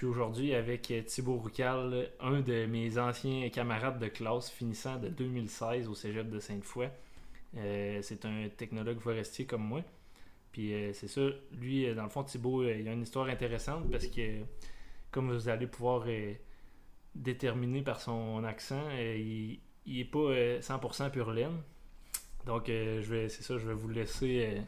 Suis aujourd'hui avec euh, Thibaut Roucal, un de mes anciens camarades de classe finissant de 2016 au cégep de Sainte-Foy. Euh, c'est un technologue forestier comme moi. Puis c'est ça, lui, dans le fond, Thibaut, il a une histoire intéressante parce que, comme vous allez pouvoir déterminer par son accent, il, n'est est pas 100% pur laine. Donc, je vais, c'est ça, je vais vous laisser,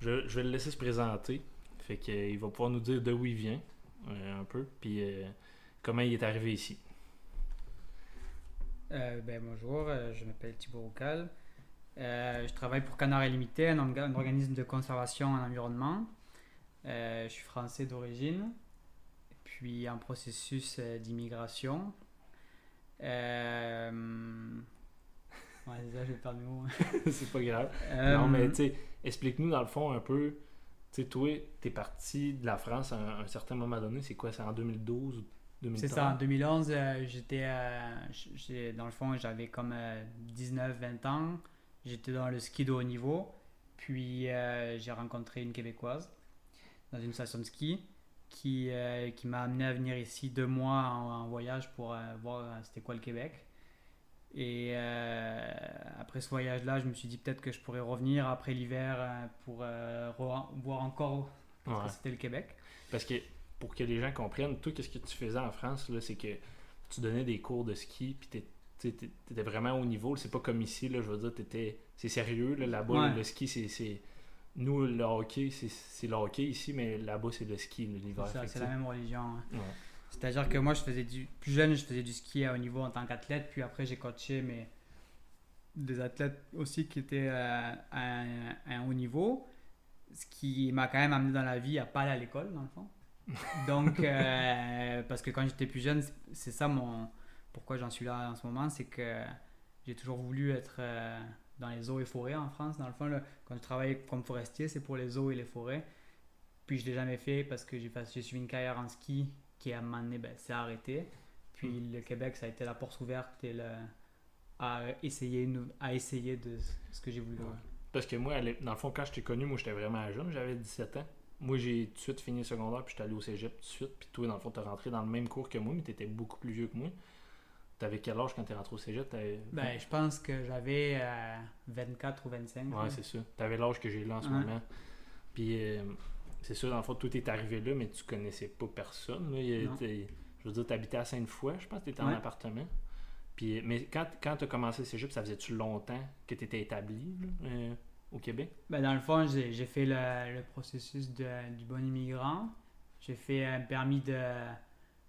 je, je vais le laisser se présenter. Fait qu'il va pouvoir nous dire d'où il vient, euh, un peu, puis euh, comment il est arrivé ici? Euh, ben, bonjour, je m'appelle Thibaut Roucal. je travaille pour Canard Illimité, un, un, organisme de conservation en environnement. je suis français d'origine, puis en processus d'immigration. Euh... Ouais, déjà, je vais perdre mes mots. c'est pas grave. non, mais tu sais, explique-nous dans le fond un peu tu sais, toi, t'es parti de la France à un, certain moment donné. C'est quoi C'est en 2012 ou 2013 C'est ça, en 2011, euh, j'étais. dans le fond, j'avais comme 19-20 euh, ans. J'étais dans le ski de haut niveau. Puis euh, j'ai rencontré une Québécoise dans une station de ski qui, qui m'a amené à venir ici deux mois en voyage pour voir c'était quoi le Québec. Et euh, après ce voyage-là, je me suis dit peut-être que je pourrais revenir après l'hiver euh, pour euh, voir encore c'était le Québec. Parce que pour que les gens comprennent, tout ce que tu faisais en France, c'est que tu donnais des cours de ski, puis tu étais vraiment au niveau. C'est pas comme ici, là, je veux dire, étais, c'est sérieux. Là-bas, le ski, c'est. Nous, le hockey, c'est le hockey ici, mais là-bas, c'est le ski l'hiver. C'est la même religion. Hein. C'est-à-dire que moi, je faisais du plus jeune, je faisais du ski à haut niveau en tant qu'athlète, puis après, j'ai coaché mais des athlètes aussi qui étaient euh, à, un, haut niveau, ce qui m'a quand même amené dans la vie à pas aller à l'école, dans le fond. Donc, euh, parce que quand j'étais plus jeune, c'est ça mon. Pourquoi j'en suis là en ce moment, c'est que j'ai toujours voulu être euh, dans les eaux et forêts en France. Dans le fond, quand je travaille comme forestier, c'est pour les eaux et les forêts. Puis je l'ai jamais fait parce que j'ai suivi une carrière en ski qui à un moment donné ben, s'est arrêté. Puis hmm. le Québec, ça a été la porte ouverte et à, essayer, à essayer de ce que j'ai voulu. Parce que moi, dans le fond, quand je t'ai connu, moi j'étais vraiment jeune, j'avais 17 ans. Moi, j'ai tout de suite fini le secondaire, puis j'étais allé au cégep tout de suite. Puis toi, dans le fond, t'es rentré dans le même cours que moi, mais t'étais beaucoup plus vieux que moi. T'avais quel âge quand t'es rentré au cégep? Ben, je pense que j'avais 24 euh, ou 25. Ouais, c'est ça. T'avais l'âge que j'ai là en ce moment. Puis, euh, c'est sûr, dans le fond, tout est arrivé là, mais tu connaissais pas personne. je veux dire, tu habitais à Sainte-Foy, je pense que tu étais en appartement. Puis, mais quand, quand tu as commencé cégep, ça faisait-tu longtemps que tu étais établi euh, au Québec? Ben, dans le fond, j'ai fait le, processus de, du bon immigrant. J'ai fait un permis de,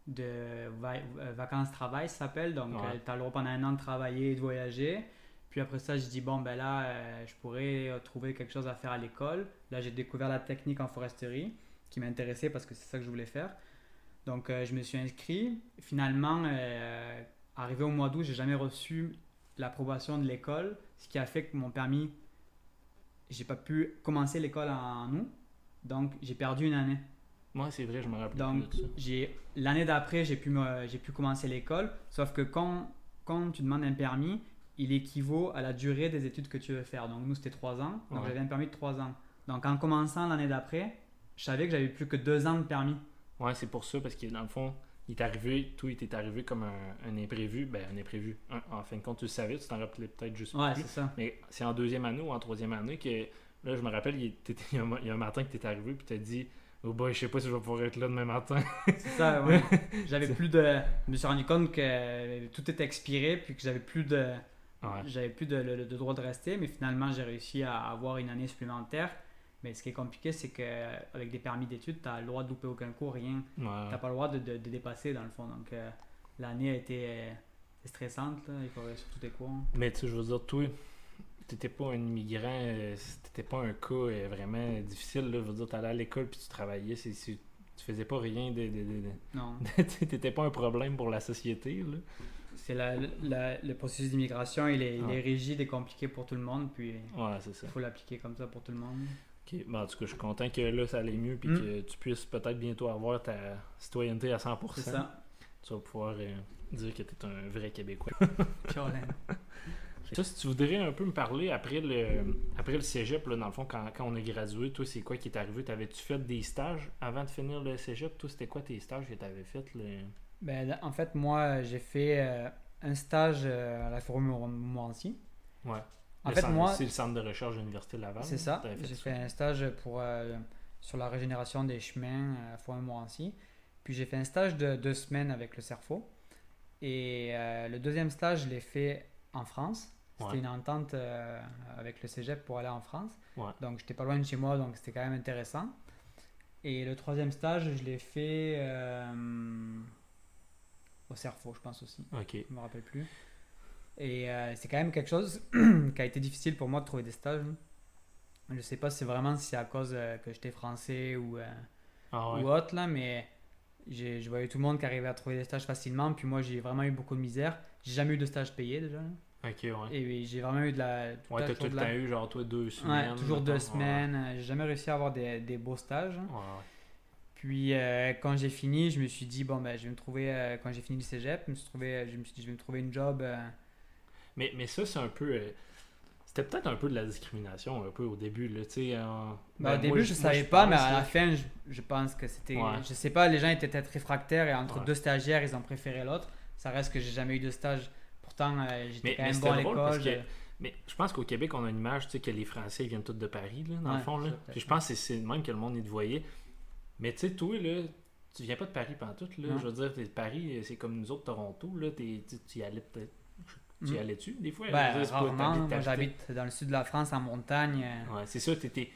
de euh, vacances-travail, ça s'appelle. Donc, euh, tu as le droit pendant un an de travailler et de voyager. Puis après ça, je dis, bon, ben là, euh, je pourrais trouver quelque chose à faire à l'école. Là, j'ai découvert la technique en foresterie qui m'intéressait parce que c'est ça que je voulais faire. Donc, euh, je me suis inscrit. Finalement, arrivé au mois d'août, j'ai jamais reçu l'approbation de l'école, ce qui a fait que mon permis, j'ai pas pu commencer l'école en, août. Donc, j'ai perdu une année. Moi, c'est vrai, je me rappelle. Donc, l'année d'après, j'ai pu, j'ai pu commencer l'école. Sauf que quand, quand tu demandes un permis, il équivaut à la durée des études que tu veux faire. Donc nous, c'était trois ans. Donc j'avais un permis de trois ans. Donc en commençant l'année d'après, je savais que j'avais plus que deux ans de permis. Ouais, c'est pour ça, parce que dans le fond, il est arrivé, tout était arrivé comme un, imprévu. Ben, un imprévu. en fin de compte, tu le savais, tu t'en rappelais peut-être juste ouais, c'est ça. Mais c'est en deuxième année ou en troisième année que, là, je me rappelle, il, y, a un, matin que tu es arrivé, puis tu as dit, oh boy, je sais pas si je vais pouvoir être là demain matin. c'est ça, ouais. j'avais plus de. Je me suis rendu compte que tout était expiré, puis que j'avais plus de j'avais plus de, droit de rester, mais finalement, j'ai réussi à avoir une année supplémentaire. Mais ce qui est compliqué, c'est qu'avec des permis d'études, tu as le droit de louper aucun cours, rien. Tu n'as pas le droit de, de, dépasser, dans le fond. Donc, euh, l'année a été euh, stressante. Il faut sur tous tes cours. Mais tu sais, je veux dire, toi, t'étais pas un immigrant, euh, c'était pas un cas euh, vraiment difficile. Là. Je veux dire, t'allais à l'école puis tu travaillais. C'est, c'est- tu faisais pas rien de. Non. T'étais pas un problème pour la société. Là. C'est la, la- le processus d'immigration, il est, il est rigide et compliqué pour tout le monde, puis Ouais, c'est ça. il faut l'appliquer comme ça pour tout le monde. Ben, en tout cas, je suis content que là, ça allait mieux puis Mm. que tu puisses peut-être bientôt avoir ta citoyenneté à 100%. C'est ça. Tu vas pouvoir euh, dire que t'es un vrai Québécois. Caroline. Ça, si tu voudrais un peu me parler après le, après le cégep, là, dans le fond, quand, quand on a gradué, toi, c'est quoi qui est arrivé? T'avais-tu fait des stages avant de finir le cégep? Toi, c'était quoi tes stages que t'avais fait? Le... Ben, en fait, moi, j'ai fait euh, un stage euh, à la Forêt Montmorency. Ouais. En Le fait, centre- moi, C'est le centre de recherche de l'Université Laval. c'est ça. T'avais J'ai ça. fait un stage pour, euh, sur la régénération des chemins à Forêt Montmorency. Puis j'ai fait un stage de deux semaines avec le CERFO. Et euh, le deuxième stage, je l'ai fait en France. C'était Ouais. une entente euh, avec le cégep pour aller en France. Ouais. Donc j'étais pas loin de chez moi, donc c'était quand même intéressant. Et le troisième stage, je l'ai fait euh, au CERFO, je pense aussi. Ok. Je me rappelle plus. Et euh, c'est quand même quelque chose qui a été difficile pour moi de trouver des stages. Je sais pas si c'est vraiment si c'est à cause euh, que j'étais français ou, euh, Ah ouais. ou autre, là, mais je voyais tout le monde qui arrivait à trouver des stages facilement. Puis moi, j'ai vraiment eu beaucoup de misère. J'ai jamais eu de stage payé déjà. là. Ok, ouais. Et j'ai vraiment eu de la. tout Ouais, t'as tout le temps eu, genre, toi, deux semaines. Ouais, toujours deux semaines. Euh, J'ai jamais réussi à avoir des, des beaux stages. hein. Ouais, ouais. Puis euh, quand j'ai fini, je me suis dit, bon, ben, je vais me trouver, euh, quand j'ai fini le cégep, je me suis, trouvé, je me suis dit, je vais me trouver une job. euh, Mais, mais ça, c'est un peu. euh, C'était peut-être un peu de la discrimination, un peu au début, là, tu sais. en- Ben, ben, au début, moi, je moi, savais pas, mais à la là, fin, je, je pense que c'était. Ouais. Je sais pas, les gens étaient peut-être réfractaires et entre Ouais. deux stagiaires, ils ont préféré l'autre. Ça reste que j'ai jamais eu de stage. Pourtant, euh, j'étais quand mais même bon à l'école. que- Mais je pense qu'au Québec, on a une image, tu sais, que les Français ils viennent tous de Paris, là, dans le fond. Là. Puis je pense que c'est- même que le monde y te voyait. Mais tu sais, toi, là, tu viens pas de Paris pantoute, là. Non. Je veux dire, de Paris, c'est comme nous autres, Toronto, là. tu y allais peut-être. Tu y Mm. allais-tu, des fois? Ben, rarement. j'habite dans le sud de la France, en montagne. Ouais, c'est ça, t'étais.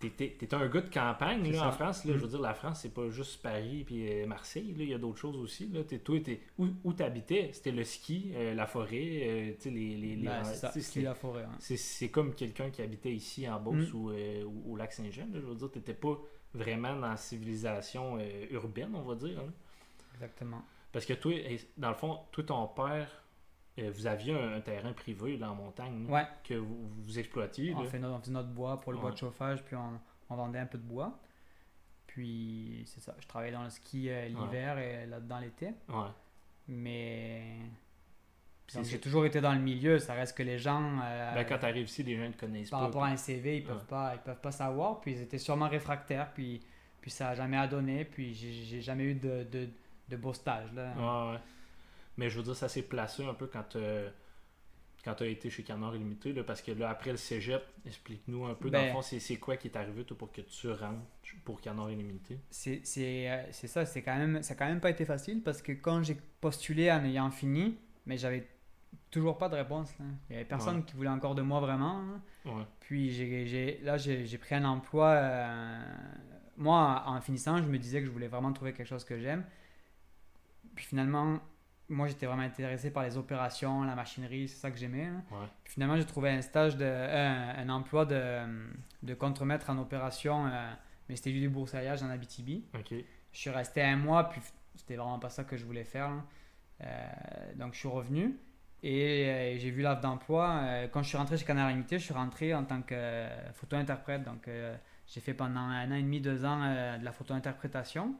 T'étais un gars de campagne là, en France. Là, Mm. Je veux dire, la France, c'est pas juste Paris puis euh, Marseille. Là, il y a d'autres choses aussi. Là. T'es- toi, t'es- où, où t'habitais? C'était le ski, euh, la forêt, euh, les, les, les- ben, c'est la forêt. ouais. c'est, comme quelqu'un qui habitait ici en Beauce Mm. ou euh, au, au lac Saint-Jean. Je veux dire, t'étais pas vraiment dans la civilisation urbaine, on va dire. hein. Exactement. Parce que toi, eh, dans le fond, toi, ton père, vous aviez un, un terrain privé là, en montagne là, Ouais, que vous, vous exploitiez. on, là. fait notre, on faisait notre bois pour le bois de chauffage, puis on, on vendait un peu de bois. Puis, c'est ça. Je travaillais dans le ski euh, l'hiver et là-dedans l'été. Mais. J'ai toujours été dans le milieu. Ça reste que les gens. euh, Ben, quand t'arrives ici, les gens ne connaissent par pas. rapport à un CV, ils peuvent Ouais. pas, ils peuvent pas savoir. Puis ils étaient sûrement réfractaires. Puis, puis ça a jamais adonné. Puis j'ai jamais eu de, de, de beaux stages là. Mais je veux dire, ça s'est placé un peu quand euh, quand tu as été chez Canard Illimité, là, parce que là, après le cégep, explique-nous un peu, dans le Ben- fond, c'est quoi qui est arrivé toi, pour que tu rentres pour Canard Illimité? C'est euh, ça. C'est quand même, ça a quand même pas été facile parce que quand j'ai postulé en ayant fini, mais j'avais toujours pas de réponse. là. Il y avait personne Ouais. qui voulait encore de moi vraiment. hein. Ouais. Puis j'ai, j'ai- là, j'ai, j'ai pris un emploi. euh, moi, en finissant, je me disais que je voulais vraiment trouver quelque chose que j'aime. Puis finalement, moi, j'étais vraiment intéressé par les opérations, la machinerie, c'est ça que j'aimais. hein. Ouais. Finalement, j'ai trouvé un stage, de, euh, un emploi de, de contremaître en opération, euh, mais c'était du débroussaillage en Abitibi. Ok. Je suis resté un mois, puis c'était vraiment pas ça que je voulais faire. Euh, donc je suis revenu et euh, j'ai vu l'offre d'emploi. Euh, quand je suis rentré chez Canal Limité, je suis rentré en tant que euh, photo-interprète. Donc euh, j'ai fait pendant un an et demi, deux ans euh, de la photo-interprétation.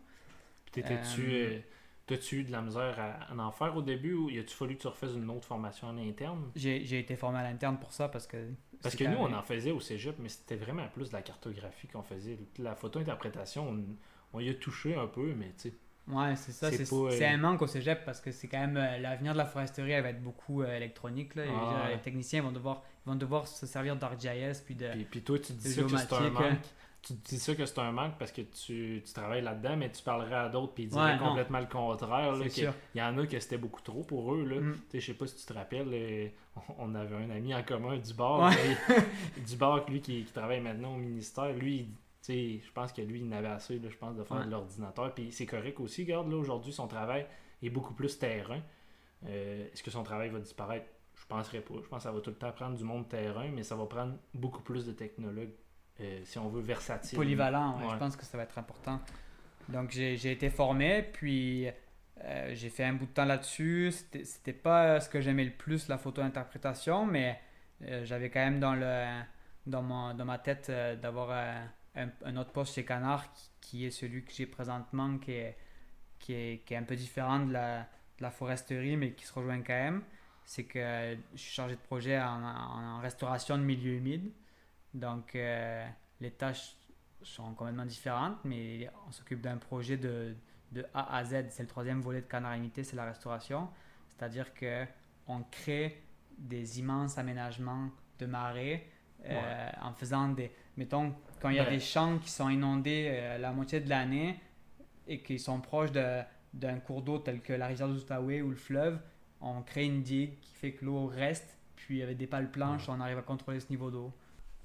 T'étais-tu. T'as-tu eu de la misère à, à en faire au début ou y a-tu fallu que tu refaises une autre formation en interne? J'ai été formé à l'interne pour ça parce que. Parce que nous, on en faisait au cégep, mais c'était vraiment plus de la cartographie qu'on faisait. La photo-interprétation, on, on y a touché un peu, mais tu sais. Ouais, c'est ça. C'est euh, un manque au cégep parce que c'est quand même euh, l'avenir de la foresterie, elle va être beaucoup euh, électronique. Là. Ah. Les techniciens vont devoir, vont devoir se servir d'ArcGIS puis de. Puis, puis toi, tu dis ça que c'est un manque. Tu dis ça que c'est un manque parce que tu, tu travailles là-dedans, mais tu parlerais à d'autres puis ils diraient Ouais, complètement le contraire. là, sûr. Il y en a que c'était beaucoup trop pour eux. Là. Mm. Je sais pas si tu te rappelles, euh, on avait un ami en commun du bar. Ouais. mais- du bar, lui qui, qui travaille maintenant au ministère, lui, je pense que lui, il en avait assez, je pense, de faire Ouais. de l'ordinateur. Puis c'est correct aussi, regarde, là, aujourd'hui, son travail est beaucoup plus terrain. Euh, Est-ce que son travail va disparaître? Je je penserais pas. Je pense que ça va tout le temps prendre du monde terrain, mais ça va prendre beaucoup plus de technologues, euh, si on veut, versatiles. Polyvalent, je pense que ça va être important. Donc j'ai été formé, puis euh, j'ai fait un bout de temps là-dessus. C'était pas ce que j'aimais le plus, la photo-interprétation, mais euh, j'avais quand même dans, le, dans, mon, dans ma tête d'avoir un, un, autre poste chez Canard qui, est celui que j'ai présentement, qui est, qui, est, qui est un peu différent de la, de la foresterie, mais qui se rejoint quand même c'est que je suis chargé de projet en, restauration de milieux humides. Donc, euh, les tâches sont complètement différentes, mais on s'occupe d'un projet de, de, A à Z. C'est le troisième volet de Canard Imité, c'est la restauration. C'est-à-dire qu'on crée des immenses aménagements de marais euh, en faisant des. Mettons, quand il y a des champs qui sont inondés euh, la moitié de l'année et qui sont proches d'un cours d'eau tel que la rivière d'Outaouais ou le fleuve, on crée une digue qui fait que l'eau reste, puis avec des pales planches, on arrive à contrôler ce niveau d'eau.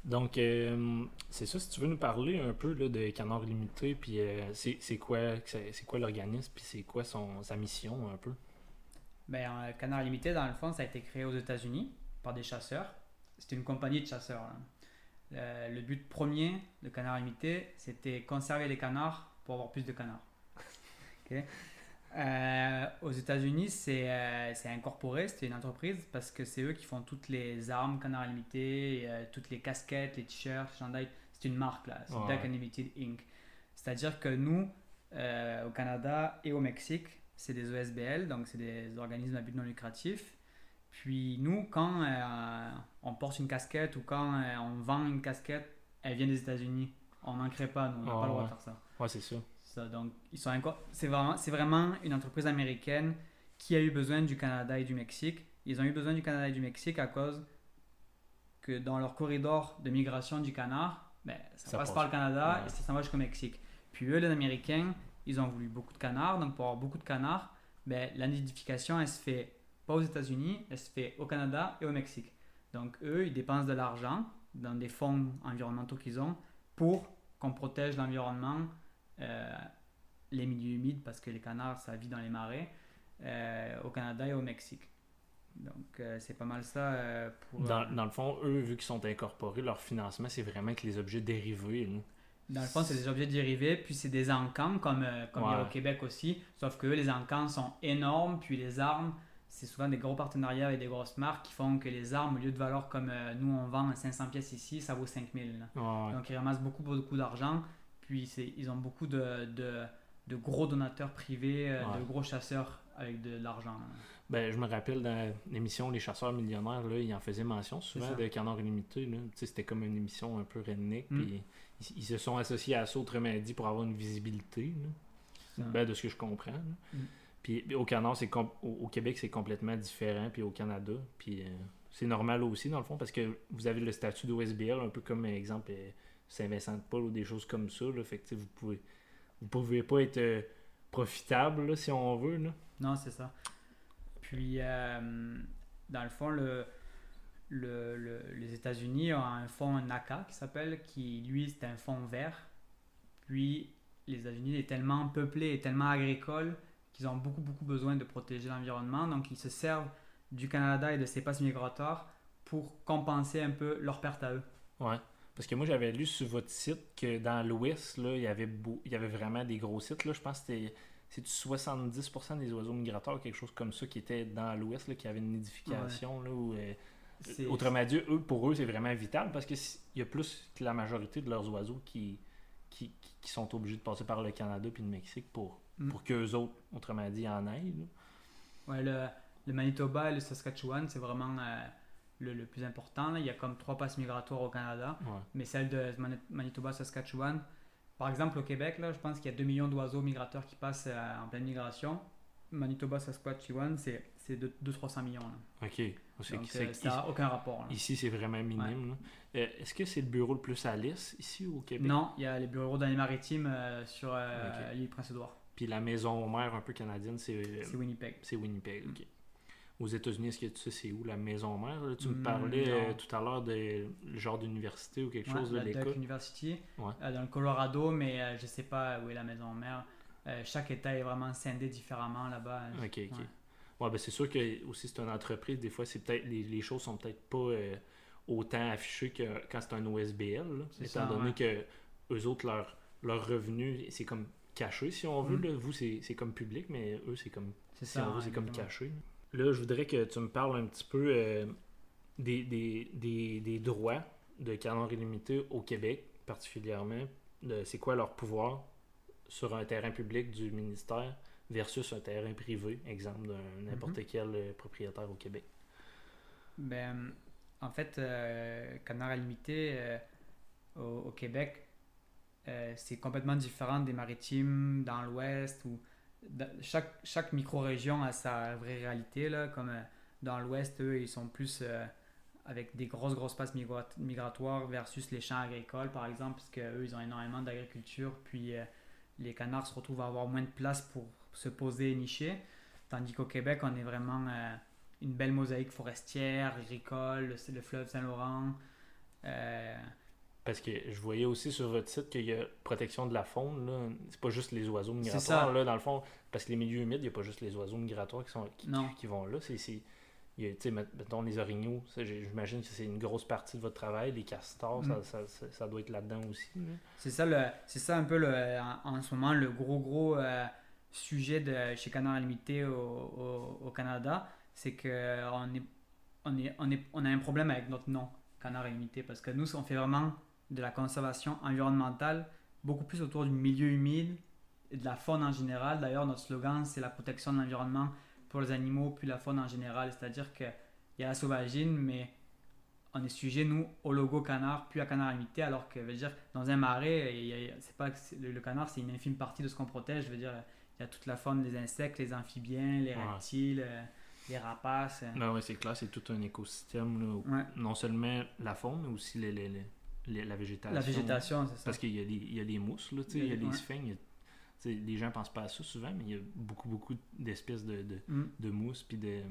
Donc, euh, c'est ça, si tu veux nous parler un peu là, de Canard Limité, puis euh, c'est quoi, c'est quoi l'organisme, puis c'est quoi son, sa mission un peu? Ben, euh, Canard Limité, dans le fond, ça a été créé aux États-Unis par des chasseurs. C'était une compagnie de chasseurs. Le, but premier de Canard Limité, c'était conserver les canards pour avoir plus de canards. euh, aux États-Unis, euh, c'est incorporé, c'est une entreprise parce que c'est eux qui font toutes les armes Canard Unlimited, euh, toutes les casquettes, les t-shirts, C'est une marque là, c'est Duck Unlimited Inc. C'est-à-dire que nous, au Canada et au Mexique, c'est des OSBL, donc c'est des organismes à but non lucratif. Puis nous, quand on porte une casquette ou quand on vend une casquette, elle vient des États-Unis. On n'en crée pas, nous, on n'a pas le droit de faire ça. Ouais, c'est sûr. Donc, ils sont c'est vraiment, c'est vraiment une entreprise américaine qui a eu besoin du Canada et du Mexique. Ils ont eu besoin du Canada et du Mexique à cause que dans leur corridor de migration du canard, ben, ça, passe, par le Canada et ça s'en va jusqu'au Mexique. Puis eux, les Américains, ils ont voulu beaucoup de canards. Donc, pour avoir beaucoup de canards, ben, l'identification, elle se fait pas aux États-Unis, elle se fait au Canada et au Mexique. Donc, eux, ils dépensent de l'argent dans des fonds environnementaux qu'ils ont pour qu'on protège l'environnement les milieux humides parce que les canards, ça vit dans les marais, euh, au Canada et au Mexique. Donc, euh, c'est pas mal ça pour. Dans, dans, le fond, eux, vu qu'ils sont incorporés, leur financement, c'est vraiment que les objets dérivés. Dans le fond, c'est des objets dérivés, puis c'est des encans, comme, comme il y a au Québec aussi. Sauf que les encans sont énormes, puis les armes, c'est souvent des gros partenariats avec des grosses marques qui font que les armes, au lieu de valeur comme nous on vend à 500 pièces ici, ça vaut 5000. Donc ils ramassent beaucoup, beaucoup d'argent. Puis ils ont beaucoup de, de, de, gros donateurs privés, euh, de gros chasseurs avec de, l'argent. Ben, je me rappelle dans l'émission Les chasseurs millionnaires, là, ils en faisaient mention souvent de Canard Illimité. C'était comme une émission un peu redneck. Mm. Puis ils, se sont associés à ça, autrement dit, pour avoir une visibilité. Ben, de ce que je comprends. Mm. Puis au Canard, c'est au, Québec, c'est complètement différent. Puis au Canada. Puis euh, c'est normal aussi, dans le fond, parce que vous avez le statut d'OSBL, un peu comme exemple. Saint-Vincent-de-Paul ou des choses comme ça. Là. Fait que, vous pouvez vous pouvez pas être euh, profitable si on veut. Là. Non, c'est ça. Puis, euh, dans le fond, le, le, les États-Unis ont un fonds NACA qui s'appelle, qui lui, c'est un fonds vert. Puis, les États-Unis est tellement peuplé et tellement agricole qu'ils ont beaucoup, beaucoup besoin de protéger l'environnement. Donc, ils se servent du Canada et de ses passes migratoires pour compenser un peu leur perte à eux. Ouais. Parce que moi, j'avais lu sur votre site que dans l'Ouest, il, y avait il y avait vraiment des gros sites. Là. Je pense que c'était c'est 70% des oiseaux migrateurs, quelque chose comme ça, qui étaient dans l'Ouest, qui avaient une nidification. Là, euh, autrement dit, eux, pour eux, c'est vraiment vital parce qu'il y a plus que la majorité de leurs oiseaux qui, qui, sont obligés de passer par le Canada puis le Mexique pour, mm. pour qu'eux autres, autrement dit, en aillent. Ouais, le, le, Manitoba et le Saskatchewan, c'est vraiment. Euh, le, plus important. Il y a comme trois passes migratoires au Canada, mais celle de Manitoba, Saskatchewan. Par exemple, au Québec, là, je pense qu'il y a 2 millions d'oiseaux migrateurs qui passent euh, en pleine migration. Manitoba, Saskatchewan, c'est 200-300 millions. OK. Donc, euh, ça n'a aucun rapport. Ici, c'est vraiment minime. Euh, est-ce que c'est le bureau le plus à l'est, ici, au Québec? Non, il y a les bureaux dans les maritimes sur l'île Prince-Édouard. Puis la maison mère un peu canadienne, c'est... c'est Winnipeg. C'est Winnipeg, OK aux États-Unis, est-ce que tu sais c'est où la maison mère Tu me hmm, parlais euh, tout à l'heure de genre d'université ou quelque chose de l'école. University, euh, dans le Colorado, mais je euh, je sais pas où est la maison mère. chaque État est vraiment scindé différemment là-bas. Ok, ok. Ouais, ben c'est sûr que aussi c'est une entreprise, des fois c'est peut-être les, les, choses sont peut-être pas euh, autant affichées que quand c'est un OSBL. étant ça, donné que eux autres, leur, leur revenu, c'est comme caché si on veut. Mm. Là. Vous, c'est comme public, mais eux, c'est comme si ça, c'est comme caché. Là, je voudrais que tu me parles un petit peu euh, des, des, des, des, droits de Canon Illimité au Québec, particulièrement. C'est quoi leur pouvoir sur un terrain public du ministère versus un terrain privé, exemple d'un n'importe mhm. quel euh, propriétaire au Québec? Ben, en fait, euh, Canard Limité euh, au, Québec, c'est complètement différent des maritimes dans l'Ouest ou chaque, chaque micro-région a sa vraie réalité. Là, comme dans l'Ouest, eux, ils sont plus avec des grosses, grosses passes migratoires versus les champs agricoles, par exemple, parce qu'eux, ils ont énormément d'agriculture, puis les canards se retrouvent à avoir moins de place pour se poser et nicher. Tandis qu'au Québec, on est vraiment euh, une belle mosaïque forestière, agricole, le, fleuve Saint-Laurent. Euh, parce que je voyais aussi sur votre site qu'il y a protection de la faune. C'est pas juste les oiseaux migratoires, là, dans le fond. Parce que les milieux humides, il n'y a pas juste les oiseaux migratoires qui, sont, qui, qui vont là. C'est il y a, mettons les orignaux, j'imagine que c'est une grosse partie de votre travail. Les castors, ça, mm. ça, ça, doit être là-dedans aussi. C'est ça, le, c'est ça un peu le, en, ce moment le gros gros euh, sujet de chez Canard Limité au, au, Canada, c'est que on est, on, est, on, est, on a un problème avec notre nom, Canard Limité, parce que nous, on fait vraiment de la conservation environnementale, beaucoup plus autour du milieu humide et de la faune en général. D'ailleurs, notre slogan, c'est la protection de l'environnement pour les animaux, puis la faune en général. C'est-à-dire qu'il y a la sauvagine, mais on est sujet, nous, au logo canard, puis à canard limité, alors que, je veux dire, dans un marais, c'est pas le, canard, c'est une infime partie de ce qu'on protège. Je veux dire, il y a toute la faune, les insectes, les amphibiens, les reptiles, euh, les rapaces. Ben oui, c'est clair, c'est tout un écosystème. Non seulement la faune, mais aussi les, les, la végétation. La végétation, c'est ça. Parce qu'il y, y, a des mousses, là, il y a des sphinx, les gens pensent pas à ça souvent, mais il y a beaucoup, beaucoup d'espèces de, de, mm. de mousse, puis de,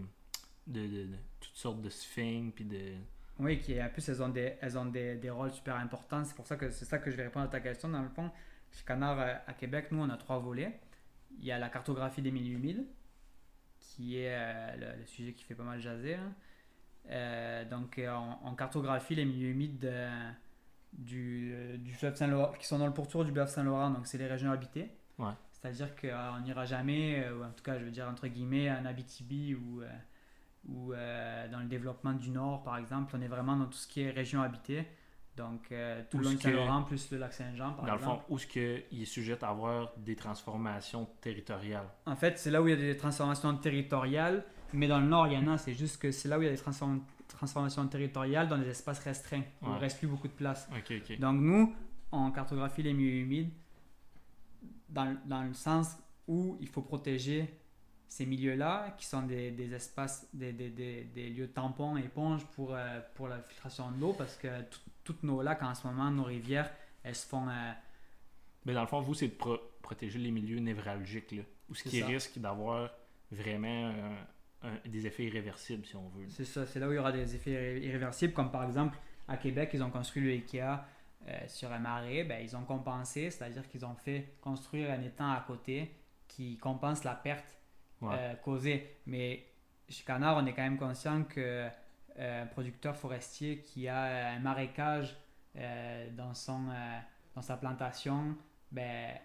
de, toutes sortes de sphinx, puis de... Oui, qui en plus, elles ont des, elles ont des, des rôles super importants. C'est pour ça que c'est ça que je vais répondre à ta question. Dans le fond, chez Canard euh, à Québec, nous, on a trois volets. Il y a la cartographie des milieux humides, qui est euh, le, sujet qui fait pas mal jaser. Hein. Euh, donc, on, cartographie les milieux humides du, du fleuve Saint-Laurent, qui sont dans le pourtour du fleuve Saint-Laurent, donc c'est les régions habitées. C'est-à-dire qu'on n'ira jamais, euh, ou en tout cas, je veux dire, entre guillemets, en Abitibi ou, euh, ou euh, dans le développement du Nord, par exemple. On est vraiment dans tout ce qui est région habitée. Donc, tout le long Saint-Laurent plus le lac Saint-Jean, par dans exemple. Dans le fond, où est-ce qu'il est sujet à avoir des transformations territoriales En fait, c'est là où il y a des transformations territoriales, mais dans le Nord, il y en a. C'est juste que c'est là où il y a des transformations territoriales dans des espaces restreints, où il ne reste plus beaucoup de place. Donc, nous, on cartographie les milieux humides dans, dans, le sens où il faut protéger ces milieux-là, qui sont des, des espaces, des, des, des, lieux tampons, éponges pour, euh, pour la filtration de l'eau, parce que toutes nos lacs en ce moment, nos rivières, elles se font... Euh, Mais dans le fond, vous, c'est de protéger les milieux névralgiques, là, ce qui risque d'avoir vraiment des effets irréversibles, si on veut. C'est ça, c'est là où il y aura des effets irréversibles, comme par exemple, à Québec, ils ont construit le IKEA euh, sur un marais, ben, ils ont compensé, c'est-à-dire qu'ils ont fait construire un étang à côté qui compense la perte euh, causée. Mais chez Canard, on est quand même conscient que euh, un producteur forestier qui a un marécage dans, son, dans sa plantation, ben,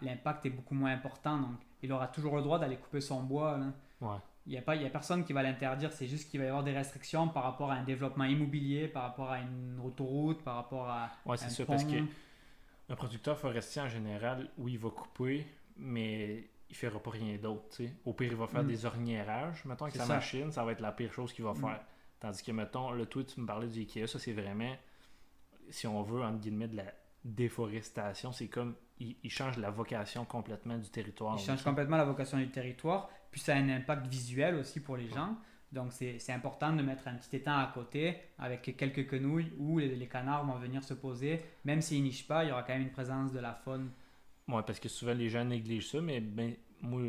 l'impact est beaucoup moins important. Donc, il aura toujours le droit d'aller couper son bois. Il n'y a, pas, a personne qui va l'interdire, c'est juste qu'il va y avoir des restrictions par rapport à un développement immobilier, par rapport à une autoroute, par rapport à. Oui, c'est sûr, parce que un producteur forestier en général, oui, il va couper, mais il ne fera pas rien d'autre. Au pire, il va faire mm. des orniérages, mettons, avec sa machine, ça va être la pire chose qu'il va mm. faire. Tandis que, mettons, le tout, tu me parlais du Ikea, ça c'est vraiment, si on veut, entre guillemets, de la déforestation. C'est comme, il, change la vocation complètement du territoire. Il change complètement la vocation du territoire. Puis ça a un impact visuel aussi pour les gens. Donc c'est important de mettre un petit étang à côté avec quelques quenouilles où les, canards vont venir se poser. Même s'ils nichent pas, il y aura quand même une présence de la faune. Oui, parce que souvent les gens négligent ça, mais ben, moi,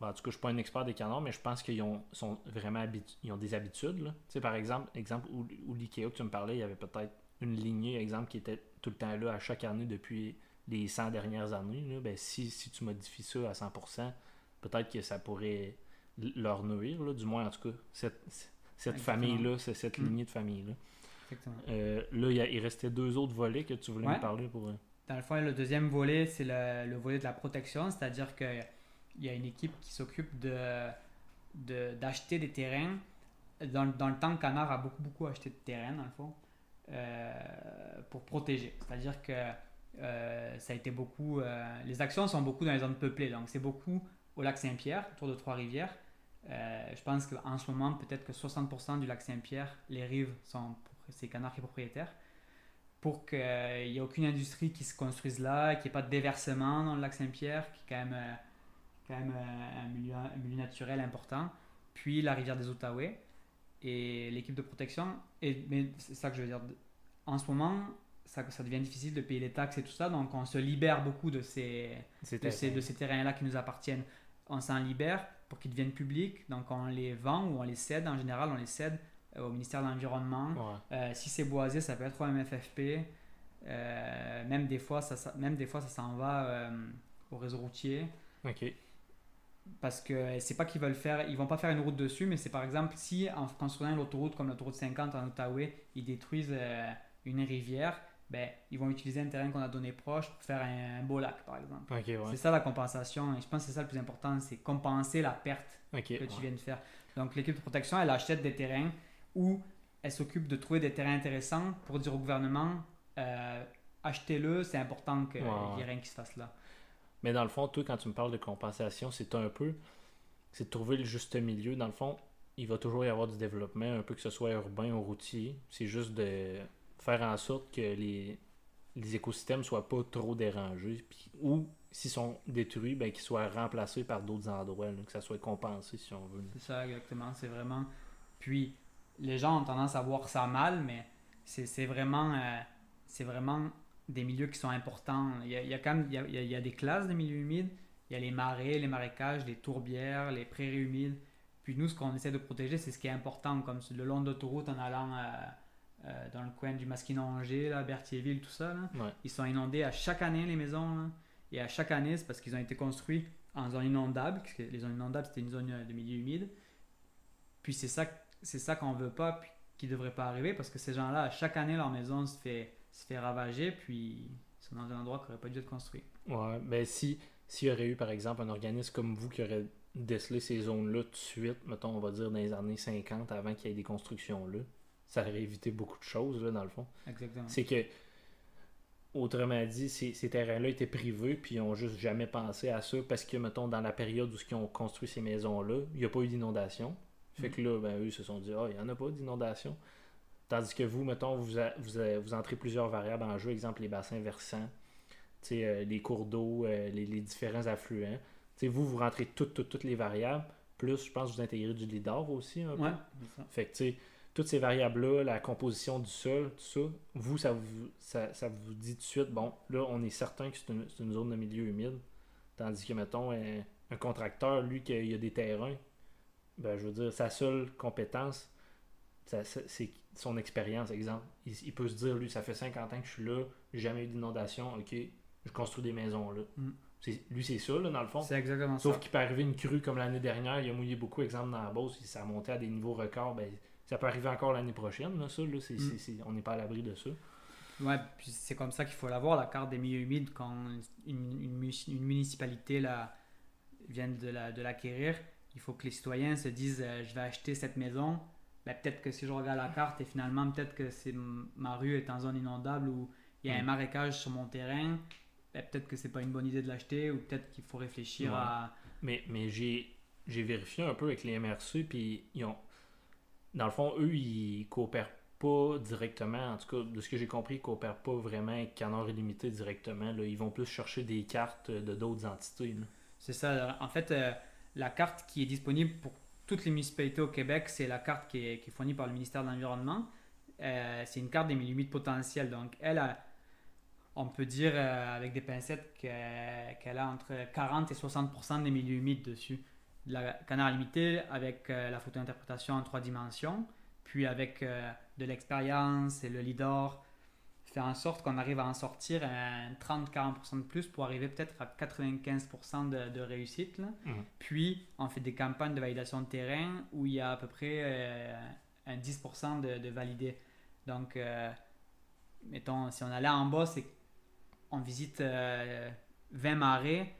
ben, en tout cas, je suis pas un expert des canards, mais je pense qu'ils ont, sont vraiment ils ont des habitudes. Là. Tu sais, par exemple, exemple où, où l'IKEA que tu me parlais, il y avait peut-être une lignée, exemple, qui était tout le temps là à chaque année depuis les 100 dernières années. Là. Ben, si, si tu modifies ça à 100%, peut-être que ça pourrait leur nourrir, là, du moins en tout cas, cette, cette famille-là, cette mm. lignée de famille-là. Euh, là, il, il, restait deux autres volets que tu voulais me parler pour. Euh, Dans le fond, le deuxième volet, c'est le, le, volet de la protection, c'est-à-dire qu'il y a une équipe qui s'occupe de, d'acheter des terrains. Dans, dans, le temps, Canard a beaucoup, beaucoup acheté de terrains, dans le fond, euh, pour protéger. C'est-à-dire que ça a été beaucoup. les actions sont beaucoup dans les zones peuplées, donc c'est beaucoup au lac Saint-Pierre, autour de Trois-Rivières. je pense qu'en ce moment, peut-être que 60% du lac Saint-Pierre, les rives sont c'est Canard qui est propriétaire, pour qu'il n'y ait aucune industrie qui se construise là, qu'il n'y ait pas de déversement dans le lac Saint-Pierre, qui est quand même, euh, quand même euh, un, milieu, milieu, naturel important, puis la rivière des Outaouais et l'équipe de protection. Et, mais c'est ça que je veux dire. En ce moment, ça, ça devient difficile de payer les taxes et tout ça, donc on se libère beaucoup de ces, de ces, de ces terrains-là qui nous appartiennent. On s'en libère pour qu'ils deviennent publics, donc on les vend ou on les cède. En général, on les cède euh, au ministère de l'Environnement. Euh, si c'est boisé, ça peut être au MFFP. Euh, même des fois, ça, même des fois, ça s'en va au réseau routier. Ok. Parce que c'est pas qu'ils veulent faire, ils vont pas faire une route dessus, mais c'est par exemple si en construisant l'autoroute comme l'autoroute 50 en Outaouais, ils détruisent une rivière, ben, ils vont utiliser un terrain qu'on a donné proche pour faire un, beau lac, par exemple. C'est ça la compensation, et je pense que c'est ça le plus important, c'est compenser la perte que tu viens de faire. Donc l'équipe de protection, elle achète des terrains où elle s'occupe de trouver des terrains intéressants pour dire au gouvernement euh, achetez-le, c'est important qu'il n'y ait rien qui se fasse là. Mais dans le fond, toi, quand tu me parles de compensation, c'est un peu. C'est de trouver le juste milieu. Dans le fond, il va toujours y avoir du développement, un peu que ce soit urbain ou routier. C'est juste de faire en sorte que les, les écosystèmes soient pas trop dérangés. ou s'ils sont détruits, ben, qu'ils soient remplacés par d'autres endroits, que ça soit compensé si on veut. C'est ça, exactement. C'est vraiment. Puis, les gens ont tendance à voir ça mal, mais c'est vraiment, euh, c'est vraiment des milieux qui sont importants. Il y a, il y a quand même il y a, des classes de milieux humides. Il y a les marais, les marécages, les tourbières, les prairies humides. Puis nous, ce qu'on essaie de protéger, c'est ce qui est important, comme le long d'autoroute en allant euh, euh, dans le coin du Masquinon-Angers, là, Berthierville, tout ça. Ils sont inondés à chaque année, les maisons. Et à chaque année, c'est parce qu'ils ont été construits en zone inondable. Parce que les zones inondables, c'était une zone de milieu humide. Puis c'est ça c'est ça qu'on veut pas, puis qui devrait pas arriver, parce que ces gens-là, chaque année, leur maison se fait, se fait ravager, puis ils sont dans un endroit qui n'aurait pas dû être construit. Ouais, mais si s'il y aurait eu, par exemple, un organisme comme vous qui aurait décelé ces zones-là tout de suite, mettons, on va dire dans les années 50, avant qu'il y ait des constructions là, ça aurait évité beaucoup de choses, là, dans le fond. Exactement. C'est que, autrement dit, ces, ces terrains-là étaient privés, puis ils n'ont juste jamais pensé à ça, parce que, mettons, dans la période où ils ont construit ces maisons-là, il n'y a pas eu d'inondation. Fait que là, ben, eux se sont dit, ah, il n'y en a pas d'inondation. Tandis que vous, mettons, vous, vous, entrez plusieurs variables en jeu, exemple les bassins versants, euh, les cours d'eau, euh, les, différents affluents. sais vous, vous rentrez toutes, toutes, toutes les variables, plus je pense que vous intégrez du LIDAR aussi un peu. Fait que, tu sais, toutes ces variables-là, la composition du sol, tout ça, vous, ça vous, ça, vous dit tout de suite, bon, là, on est certain que c'est une, zone de milieu humide. Tandis que, mettons, un, un contracteur, lui, qui a des terrains, ben, je veux dire, sa seule compétence, c'est son expérience. Exemple, il, peut se dire, lui, ça fait 50 ans que je suis là, jamais eu d'inondation, ok, je construis des maisons là. Mm. Lui, c'est ça, là, dans le fond. C'est exactement Sauf qu'il peut arriver une crue comme l'année dernière, il a mouillé beaucoup, exemple, dans la Beauce, ça a monté à des niveaux records, ben, ça peut arriver encore l'année prochaine, là, ça, là, mm. on n'est pas à l'abri de ça. Ouais, puis c'est comme ça qu'il faut l'avoir, la carte des milieux humides, quand une, une, municipalité là, vient de l'acquérir. La, de il faut que les citoyens se disent euh, je vais acheter cette maison. Ben, peut-être que si je regarde la carte et finalement peut-être que c'est ma rue est en zone inondable ou il y a un mm. marécage sur mon terrain, ben, peut-être que c'est pas une bonne idée de l'acheter ou peut-être qu'il faut réfléchir à. Mais, mais j'ai, j'ai vérifié un peu avec les MRC, puis ils ont. Dans le fond, eux, ils coopèrent pas directement, en tout cas, de ce que j'ai compris, ils coopèrent pas vraiment avec Canard Illimité directement. Là. Ils vont plus chercher des cartes de d'autres entités. C'est ça. En fait, euh, la carte qui est disponible pour toutes les municipalités au Québec, c'est la carte qui est, fournie par le ministère de l'Environnement. Euh, c'est une carte des limites potentielles. Donc, elle a, on peut dire euh, avec des pincettes qu'elle a entre 40 et 60% des milieux humides dessus. La canard limité avec euh, la photo-interprétation en trois dimensions, puis avec de l'expérience et le LIDAR, fait en sorte qu'on arrive à en sortir un 30-40% de plus pour arriver peut-être à 95% de, de, réussite. Là. Mhm. Puis, on fait des campagnes de validation de terrain où il y a à peu près euh, un 10% de, de validés. Donc, euh, mettons, si on allait en bas, c'est on visite euh, 20 marais,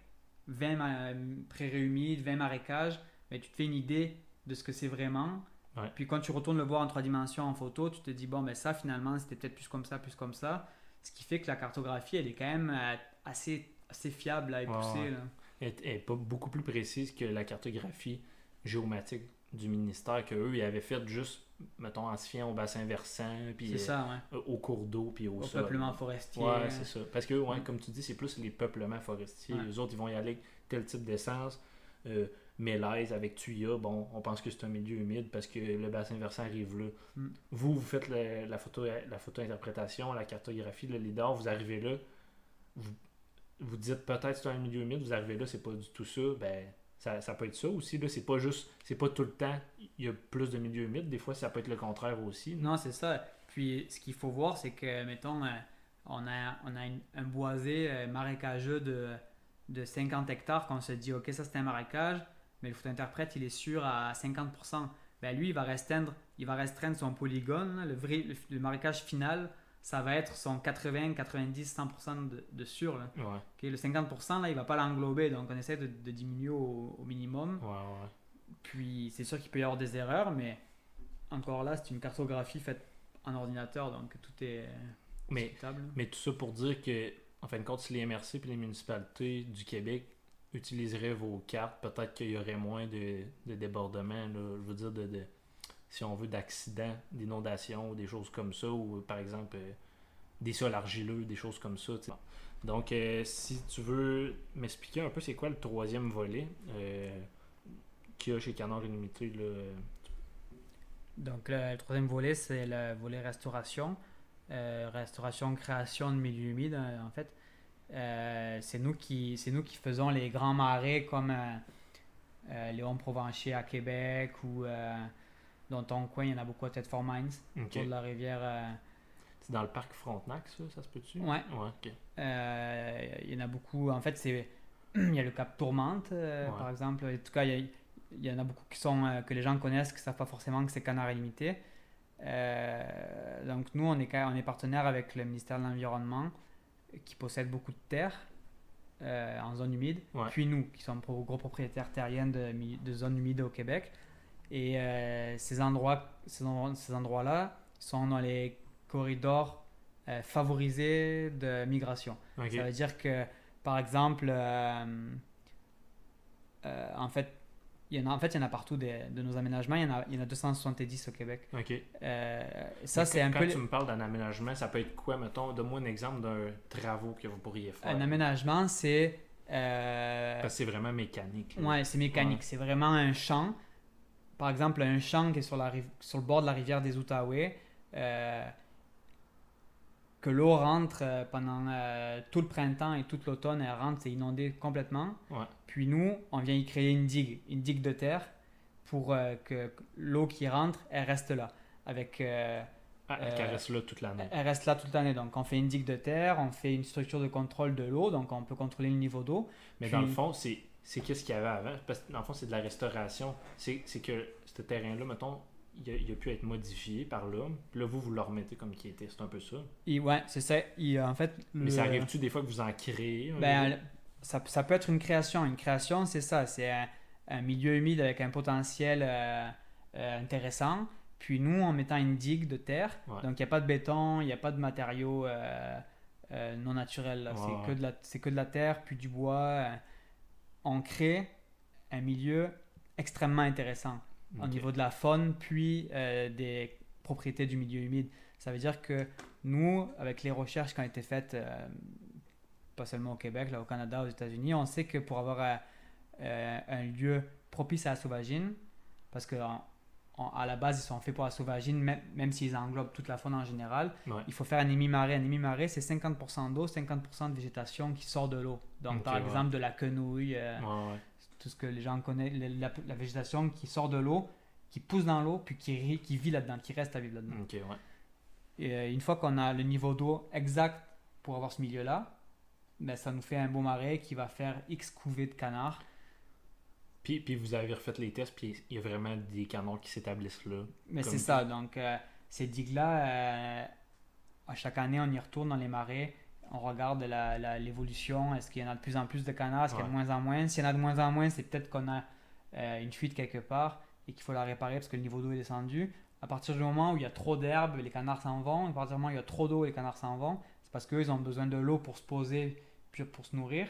20 ma- prairies humides, 20 marécages, mais tu te fais une idée de ce que c'est vraiment. Ouais. Puis quand tu retournes le voir en trois dimensions en photo, tu te dis, bon, mais ça finalement, c'était peut-être plus comme ça, plus comme ça. Ce qui fait que la cartographie, elle est quand même euh, assez, assez fiable à Ouais, pousser. ouais. là. Elle est- elle est pas beaucoup plus précise que la cartographie géomatique du ministère qu'eux, ils avaient fait juste, mettons, en se fiant au bassin versant, puis C'est ça, ouais. euh, au cours d'eau, puis au, Au sol. peuplement forestier. Ouais, c'est ça. Parce que, ouais, Mm. comme tu dis, c'est plus les peuplements forestiers. Les autres, ils vont y aller avec tel type d'essence. Euh, Mélèze avec Tuya, bon, on pense que c'est un milieu humide parce que le bassin versant arrive là. Mm. Vous, vous faites la, photo, la photo-interprétation, la cartographie, le leader, vous arrivez là, vous, vous dites peut-être c'est un milieu humide, vous arrivez là, c'est pas du tout ça, ben ça, ça peut être ça aussi. Là, c'est pas juste, c'est pas tout le temps, il y a plus de milieux humides, des fois ça peut être le contraire aussi. Non, c'est ça. Puis ce qu'il faut voir, c'est que, mettons, euh, on a, on a un boisé euh, marécageux de, de 50 hectares qu'on se dit, OK, ça c'est un marécage, mais le photo-interprète, il est sûr à 50%. Ben, lui, il va restreindre, il va restreindre son polygone. Le, vrai, le marécage final, ça va être son 80, 90, 100% de, de sûr. là. Ouais, OK, le 50%, là, il va pas l'englober. Donc, on essaie de, de diminuer au, au minimum. ouais, ouais. Puis c'est sûr qu'il peut y avoir des erreurs, mais encore là, c'est une cartographie faite en ordinateur, donc tout est Mais discutable. Mais tout ça pour dire que, en fin de compte, si les MRC et les municipalités du Québec utiliseraient vos cartes, peut-être qu'il y aurait moins de, de débordements, là, je veux dire, de, de- si on veut, d'accidents, d'inondations, des choses comme ça, ou par exemple euh, des sols argileux, des choses comme ça. tu sais. Donc, euh, si tu veux m'expliquer un peu c'est quoi le troisième volet euh, qu'il y a chez Canard Illimité, là, Donc le, le troisième volet, c'est le volet restauration. Euh, restauration, création de milieux humides, euh, en fait. Euh, c'est nous, qui- nous qui faisons les grands marais comme euh, euh, Léon Provencher à Québec ou euh, dans ton coin, il y en a beaucoup à Tête-Fort Mines, ok. autour de la rivière. euh, c'est dans le parc Frontenac, ça, ça se peut-tu? Ouais. Ouais, ok. Euh, il y en a beaucoup. En fait, c'est il y a le Cap Tourmente, euh, Ouais. par exemple. En tout cas, il y, a- il y en a beaucoup qui sont que les gens connaissent, qui ne savent pas forcément que c'est Canard Illimité. Donc nous, on est, on est partenaire avec le ministère de l'Environnement, qui possède beaucoup de terres en zone humide. Ouais. Puis nous, qui sommes gros propriétaires terriens de, de zones humides au Québec. Et euh, ces endroits, ces endroits, ces endroits-là sont dans les corridors euh, favorisés de migration. Ça veut dire que, par exemple, euh, euh, en fait, il y en a, en fait, il y en a partout des- de nos aménagements. Il y en a, il y en a 270 au Québec. Ok. Euh, ça, c'est un quand peu tu me parles d'un aménagement, ça peut être quoi, mettons, donne-moi un exemple d'un travaux que vous pourriez faire. un aménagement, c'est euh, Parce que c'est vraiment mécanique. ouais, c'est mécanique. Ouais. C'est vraiment un champ. Par exemple, un champ qui est sur, la sur le bord de la rivière des Outaouais. euh, que l'eau rentre euh, pendant euh, tout le printemps et toute l'automne, elle rentre, c'est inondé complètement. Ouais. Puis nous, on vient y créer une digue, une digue de terre pour euh, que l'eau qui rentre, elle reste là. Avec, Ah, elle Euh, caresse là toute l'année. elle reste là toute l'année. Donc on fait une digue de terre, on fait une structure de contrôle de l'eau, donc on peut contrôler le niveau d'eau. Mais puis- dans le fond, c'est c'est qu'est-ce qu'il y avait avant. Parce que dans le fond, c'est de la restauration. C'est c'est que ce terrain-là, mettons, il a, il a pu être modifié par l'homme. Puis là, vous, vous le remettez comme qui était. C'est un peu ça. Et ouais, c'est ça. Et, en fait, Mais ça arrive-tu des fois que vous en créez Ben, ça, ça peut être une création. Une création, c'est ça. C'est un, un milieu humide avec un potentiel euh, euh, intéressant. Puis nous, en mettant une digue de terre, Ouais. donc il n'y a pas de béton, il n'y a pas de matériaux euh, non naturels. là. Ouais, c'est, que de la, c'est que de la terre, puis du bois. On crée un milieu extrêmement intéressant au niveau de la faune, puis euh, des propriétés du milieu humide. Ça veut dire que nous, avec les recherches qui ont été faites, euh, pas seulement au Québec, là, au Canada, aux États-Unis, on sait que pour avoir euh, un lieu propice à la sauvagine, parce que à la base, ils sont faits pour la sauvagine, même, même s'ils englobent toute la faune en général, Ouais. il faut faire un émi-marais. Un émi-marais, c'est 50% d'eau, 50% de végétation qui sort de l'eau. Donc, par ouais. exemple, de la quenouille, euh, Ouais, tout ce que les gens connaissent, la, la- la végétation qui sort de l'eau, qui pousse dans l'eau, puis qui, vit là-dedans, qui reste à vivre là-dedans. Et euh, une fois qu'on a le niveau d'eau exact pour avoir ce milieu-là, ben, ça nous fait un beau marais qui va faire X couvées de canards. Puis, puis vous avez refait les tests, puis il y a vraiment des canards qui s'établissent là. Mais c'est ça, donc euh, ces digues-là, euh, à chaque année, on y retourne dans les marais, on regarde l'évolution, est-ce qu'il y en a de plus en plus de canards, est-ce qu'il y a de moins en moins? S'il y en a de moins en moins, c'est peut-être qu'on a euh, une fuite quelque part et qu'il faut la réparer parce que le niveau d'eau est descendu. À partir du moment où il y a trop d'herbe, les canards s'en vont. À partir du moment où il y a trop d'eau, les canards s'en vont. C'est parce qu'eux, ils ont besoin de l'eau pour se poser, puis pour se nourrir.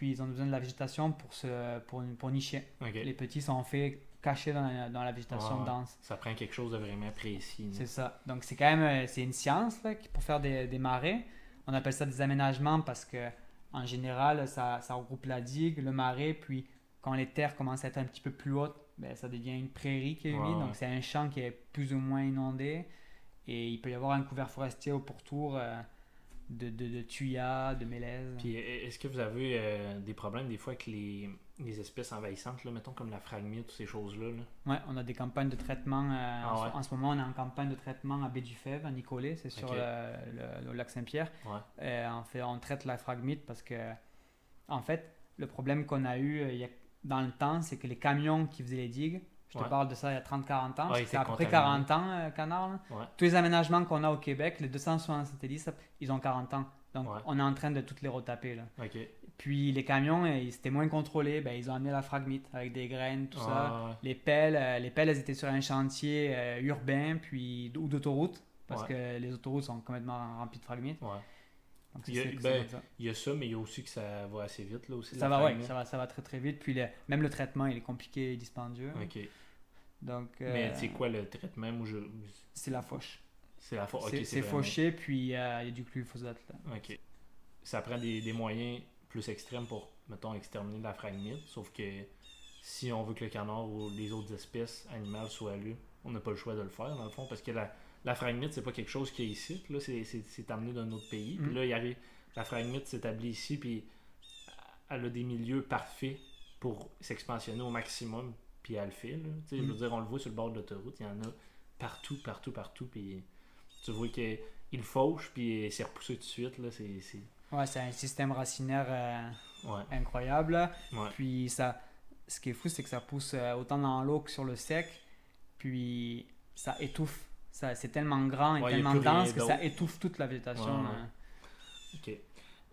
Puis ils ont besoin de la végétation pour, se, pour, pour nicher. Les petits sont faits cachés dans la, dans la végétation dense. Ça prend quelque chose de vraiment précis. C'est ça. Donc c'est quand même euh, c'est une science là, pour faire des, des marais. On appelle ça des aménagements parce que en général ça, ça regroupe la digue, le marais, puis quand les terres commencent à être un petit peu plus hautes, ben, ça devient une prairie qui est humide. Donc c'est un champ qui est plus ou moins inondé et il peut y avoir un couvert forestier au pourtour euh, de, de, de tuyas, de mélèzes. Puis euh, est-ce que vous avez euh, des problèmes des fois avec les, les espèces envahissantes, là, mettons comme la phragmite, ces choses-là? Là? Ouais, on a des campagnes de traitement. euh, Ah en, ouais? en ce moment, on est en campagne de traitement à Baie du Fèvre, à Nicolet, c'est sur le, le- le lac Saint-Pierre. Ouais. Euh, on, fait, on traite la phragmite parce que, en fait, le problème qu'on a eu il y a- dans le temps, c'est que les camions qui faisaient les digues, je te Ouais. parle de ça il y a 30-40 ans, Ouais, c'est à étaient peu près contaminés. 40 ans, euh, Canard. Ouais. Tous les aménagements qu'on a au Québec, les 267 ça, ils ont 40 ans. Donc, on est en train de toutes les retaper. Là. Puis les camions, euh, ils- c'était moins contrôlé, ben, ils ont amené la phragmite avec des graines, tout ça. Ah. Les pelles, euh, les pelles, elles étaient sur un chantier euh, urbain puis, ou d'autoroute, parce que les autoroutes sont complètement remplies de phragmites. Ouais. Donc, Il y a- c'est- c'est ben, ça. Il y a ça, mais il y a aussi que ça va assez vite là aussi. Ça va, ouais, ça va, ça va très très vite. Puis le- même le traitement, il est compliqué et dispendieux. Ok. Donc, euh, Mais c'est quoi le traitement? Je... c'est la fauche. C'est la fois. c'est c'est fauché, puis euh, il y a du glyphosate là. Ok. Ça prend des, des moyens plus extrêmes pour, mettons, exterminer la phragmite. Sauf que si on veut que le canard ou les autres espèces animales soient là, on n'a pas le choix de le faire, dans le fond, parce que la, la phragmite, c'est pas quelque chose qui est ici. Là, c'est, amené d'un autre pays. Puis Mm. là, il arrive, la phragmite s'établit ici, puis elle a des milieux parfaits pour s'expansionner au maximum, puis elle le fait. Là. Sais, Je veux Mm. dire, on le voit sur le bord de l'autoroute, il y en a partout, partout, partout, puis tu vois qu'il fauche, puis c'est repoussé tout de suite. Là, c'est, c'est... Ouais, c'est un système racinaire euh, Ouais, incroyable. là. ouais. Puis ça, ce qui est fou, c'est que ça pousse euh, autant dans l'eau que sur le sec. Puis ça étouffe. Ça, c'est tellement grand et Ouais, tellement dense que ça étouffe toute la végétation. Ouais, ouais. là. Ok.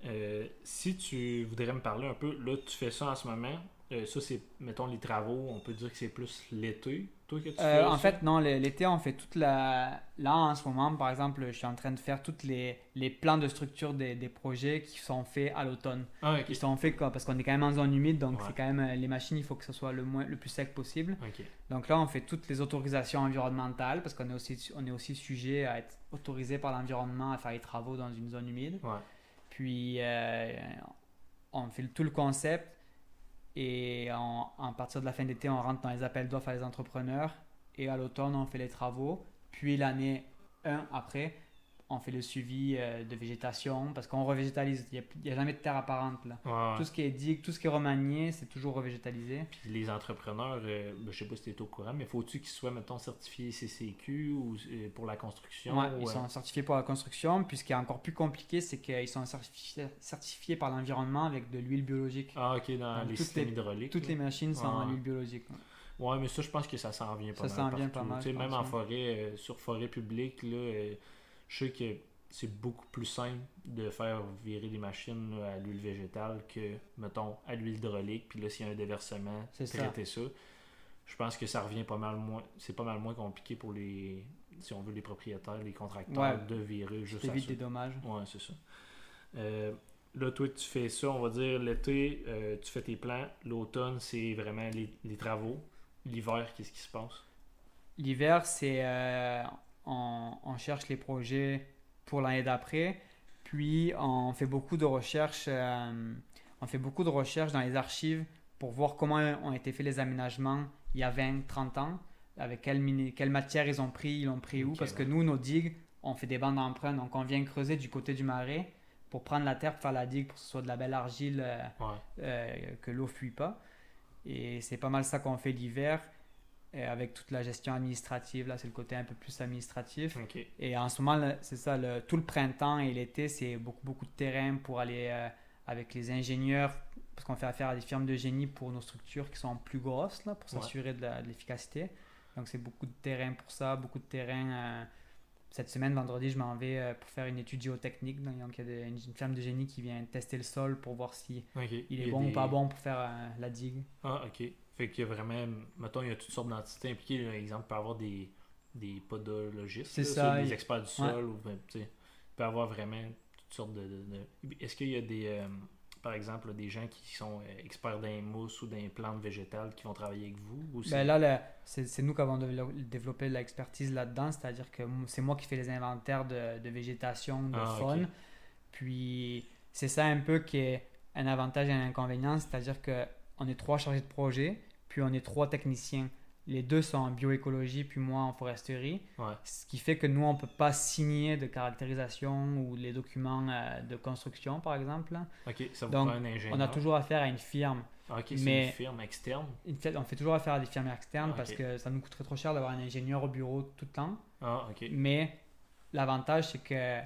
Euh, si tu voudrais me parler un peu, là, tu fais ça en ce moment. Euh, ça, c'est, mettons, les travaux, on peut dire que c'est plus l'été, toi, que tu Euh, fais en ça? fait, non, l'été, on fait toute la. Là, en ce moment, par exemple, je suis en train de faire tous les, les plans de structure des, des projets qui sont faits à l'automne. Ah, ok. Ils sont faits quoi, parce qu'on est quand même en zone humide, donc Ouais. c'est quand même. euh, Les machines, il faut que ce soit le, moins, le plus sec possible. Ok. Donc là, on fait toutes les autorisations environnementales parce qu'on est aussi, on est aussi sujet à être autorisé par l'environnement à faire les travaux dans une zone humide. Ouais. Puis, euh, on fait tout le concept et en partir de la fin d'été, on rentre dans les appels d'offres à les entrepreneurs et à l'automne, on fait les travaux. Puis l'année 1 après, on fait le suivi euh, de végétation parce qu'on revégétalise. Il n'y a, jamais de terre apparente là. Ouais. Tout ce qui est digue, tout ce qui est remanié, c'est toujours revégétalisé. Puis les entrepreneurs, euh, ben, je sais pas si tu es au courant, mais faut-tu qu'ils soient, mettons, certifiés CCQ ou euh, pour la construction? Ouais, ou, ils euh, sont certifiés pour la construction. Puis ce qui est encore plus compliqué, c'est qu'ils sont certifiés, certifiés par l'environnement avec de l'huile biologique. Ah, ok, dans Donc, les systèmes les- hydrauliques. Toutes là. les machines sont en huile biologique. ouais. Ouais, mais ça, je pense que ça s'en vient pas Ça mal. s'en vient pas mal, même en forêt, euh, sur forêt publique, là, euh, je sais que c'est beaucoup plus simple de faire virer les machines là, à l'huile végétale que, mettons, à l'huile hydraulique. Puis là, s'il y a un déversement, C'est ça. traiter ça. Je pense que ça revient pas mal moins. C'est pas mal moins compliqué pour les. Si on veut, les propriétaires, les contracteurs, Ouais. de virer juste à ça. des dommages. Ouais, c'est ça. Euh, là, toi, tu fais ça, on va dire l'été, euh, tu fais tes plans. L'automne, c'est vraiment les, les travaux. L'hiver, qu'est-ce qui se passe? L'hiver, c'est euh, on, on cherche les projets pour l'année d'après. Puis on fait beaucoup de recherches. euh, on fait beaucoup de recherches dans les archives pour voir comment ont été faits les aménagements il y a 20, 30 ans, avec quelle, mini- quelle matière ils ont pris, ils l'ont pris où. Parce que nous, nos digues, on fait des bandes d'emprunt. Donc on vient creuser du côté du marais pour prendre la terre pour faire la digue, pour que ce soit de la belle argile. euh, Ouais. euh, que l'eau fuit pas. Et c'est pas mal ça qu'on fait l'hiver. Et avec toute la gestion administrative. Là, c'est le côté un peu plus administratif. Et en ce moment, c'est ça, le, tout le printemps et l'été, c'est beaucoup, beaucoup de terrain pour aller euh, avec les ingénieurs, parce qu'on fait affaire à des firmes de génie pour nos structures qui sont plus grosses, là, pour s'assurer de l'efficacité. Donc, c'est beaucoup de terrain pour ça, beaucoup de terrain. euh, cette semaine, vendredi, je m'en vais euh, pour faire une étude géotechnique. Donc, il y a une, une firme de génie qui vient tester le sol pour voir si il est bon des- ou pas bon pour faire la digue. Ah, ok. Fait qu'il y a vraiment, mettons, il y a toutes sortes d'entités impliquées. Par exemple, il peut y avoir des, des podologistes, là, ça, des experts du sol. Ou, ben, il peut y avoir vraiment toutes sortes de. de- de- Est-ce qu'il y a des, euh, par exemple, des gens qui sont euh, experts d'un mousse ou d'un plantes végétales qui vont travailler avec vous Ben là, le- c'est nous qui avons dévelop- développé l'expertise là-dedans, c'est-à-dire que c'est moi qui fais les inventaires de, de végétation, de Ah, faune. Puis c'est ça un peu qui est un avantage et un inconvénient, c'est-à-dire que on est trois chargés de projet, puis on est trois techniciens. Les deux sont en bioécologie, puis moi en foresterie. Ouais. Ce qui fait que nous, on ne peut pas signer de caractérisation ou les documents euh, de construction, par exemple. Ok, ça vous Donc, prend un ingénieur. On a toujours affaire à une firme Ah, ok, c'est mais- une firme externe. on fait toujours affaire à des firmes externes parce que ça nous coûterait trop cher d'avoir un ingénieur au bureau tout le temps. Ah, ok. Mais l'avantage, c'est que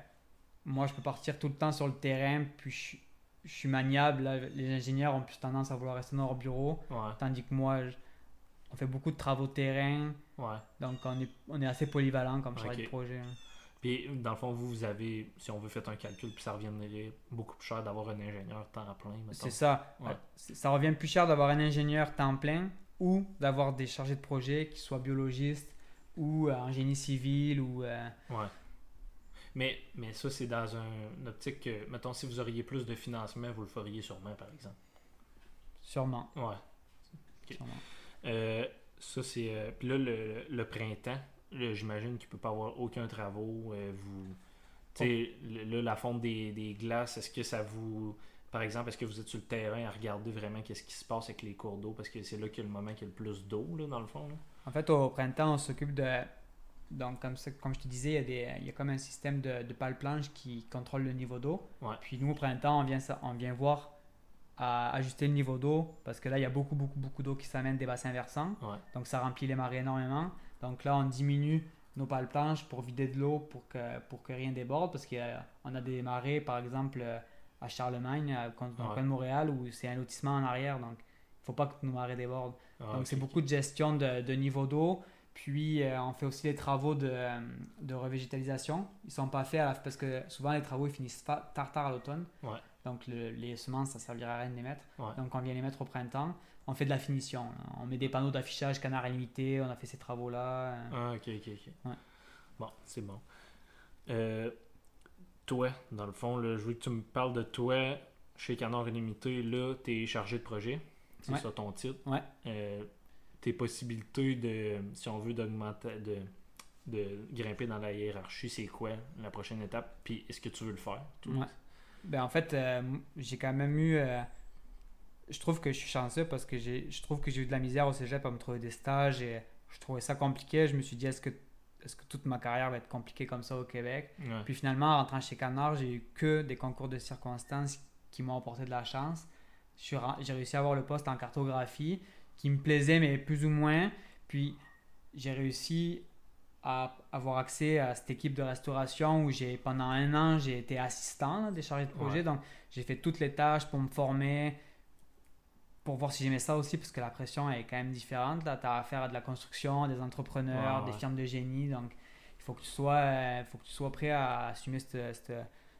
moi, je peux partir tout le temps sur le terrain, puis je, suis- je suis maniable. là. Les ingénieurs ont plus tendance à vouloir rester dans leur bureau, Ouais, tandis que moi, je- on fait beaucoup de travaux de terrain, ouais. donc on est, on est assez polyvalent comme chargé de projet. hein. Puis, dans le fond, vous, vous avez, si on veut faire un calcul, puis ça reviendrait beaucoup plus cher d'avoir un ingénieur temps plein. C'est ça. Ouais. Euh, Ça revient plus cher d'avoir un ingénieur temps plein ou d'avoir des chargés de projet qui soient biologistes ou euh, en génie civil ou euh, Ouais. Mais, mais ça, c'est dans un, une optique que, mettons, si vous auriez plus de financement, vous le feriez sûrement, par exemple. sûrement. Ouais. sûrement. Euh, ça, c'est. euh, Puis là, le, le printemps, là, j'imagine qu'il ne peut pas avoir aucun travaux. euh, vous. Tu sais, là, la fonte des, des glaces, est-ce que ça vous. Par exemple, est-ce que vous êtes sur le terrain à regarder vraiment qu'est-ce qui se passe avec les cours d'eau? Parce que c'est là qu'il y a le moment qu'il y a le plus d'eau, là, dans le fond. là. En fait, au printemps, on s'occupe de. Donc, comme, ça, comme je te disais, il y a, des, il y a comme un système de, de pale-planche qui contrôle le niveau d'eau. Ouais. Puis nous, au printemps, on vient, ça- on vient voir à ajuster le niveau d'eau parce que là, il y a beaucoup, beaucoup, beaucoup d'eau qui s'amène des bassins versants. Ouais. Donc, ça remplit les marées énormément. Donc là, on diminue nos pale-planches pour vider de l'eau pour que, pour que rien déborde parce qu'on a des marées, par exemple, euh, à Charlemagne, dans le Ouais. coin de Montréal, où c'est un lotissement en arrière. Donc, il ne faut pas que nos marées débordent. Ah, Donc c'est beaucoup de gestion de, de niveau d'eau. Puis euh, on fait aussi des travaux de, euh, de revégétalisation. Ils sont pas faits à la, parce que souvent les travaux ils finissent tard tard à l'automne. Ouais. Donc le- les semences ça servira à rien de les mettre. Ouais. Donc on vient les mettre au printemps. On fait de la finition. là. On met des panneaux d'affichage canard illimité. On a fait ces travaux là. Ah, ok, ok, ok. Ouais. Bon, c'est bon. Euh, toi, dans le fond, là, je veux que tu me parles de toi chez Canard Illimité. Là, tu es chargé de projet. C'est Ouais. ça ton titre. Ouais. Euh, tes possibilités de, si on veut, d'augmenter, de, de grimper dans la hiérarchie, c'est quoi la prochaine étape? Puis est-ce que tu veux le faire? Ouais. Ben, en fait, euh, j'ai quand même eu. euh, je trouve que je suis chanceux parce que j'ai, je trouve que j'ai eu de la misère au cégep à me trouver des stages et je trouvais ça compliqué. Je me suis dit, est-ce que, est-ce que toute ma carrière va être compliquée comme ça au Québec? Ouais. Puis finalement, en rentrant chez Canard, j'ai eu que des concours de circonstances qui m'ont apporté de la chance. J'ai réussi à avoir le poste en cartographie qui me plaisait, mais plus ou moins. Puis j'ai réussi à avoir accès à cette équipe de restauration où j'ai pendant un an j'ai été assistant là, des chargés de projet. Ouais. Donc j'ai fait toutes les tâches pour me former, pour voir si j'aimais ça aussi, parce que la pression est quand même différente. Là, tu as affaire à de la construction, des entrepreneurs, Ouais, des firmes de génie. Donc il faut que tu sois, euh, faut que tu sois prêt à assumer cette, cette,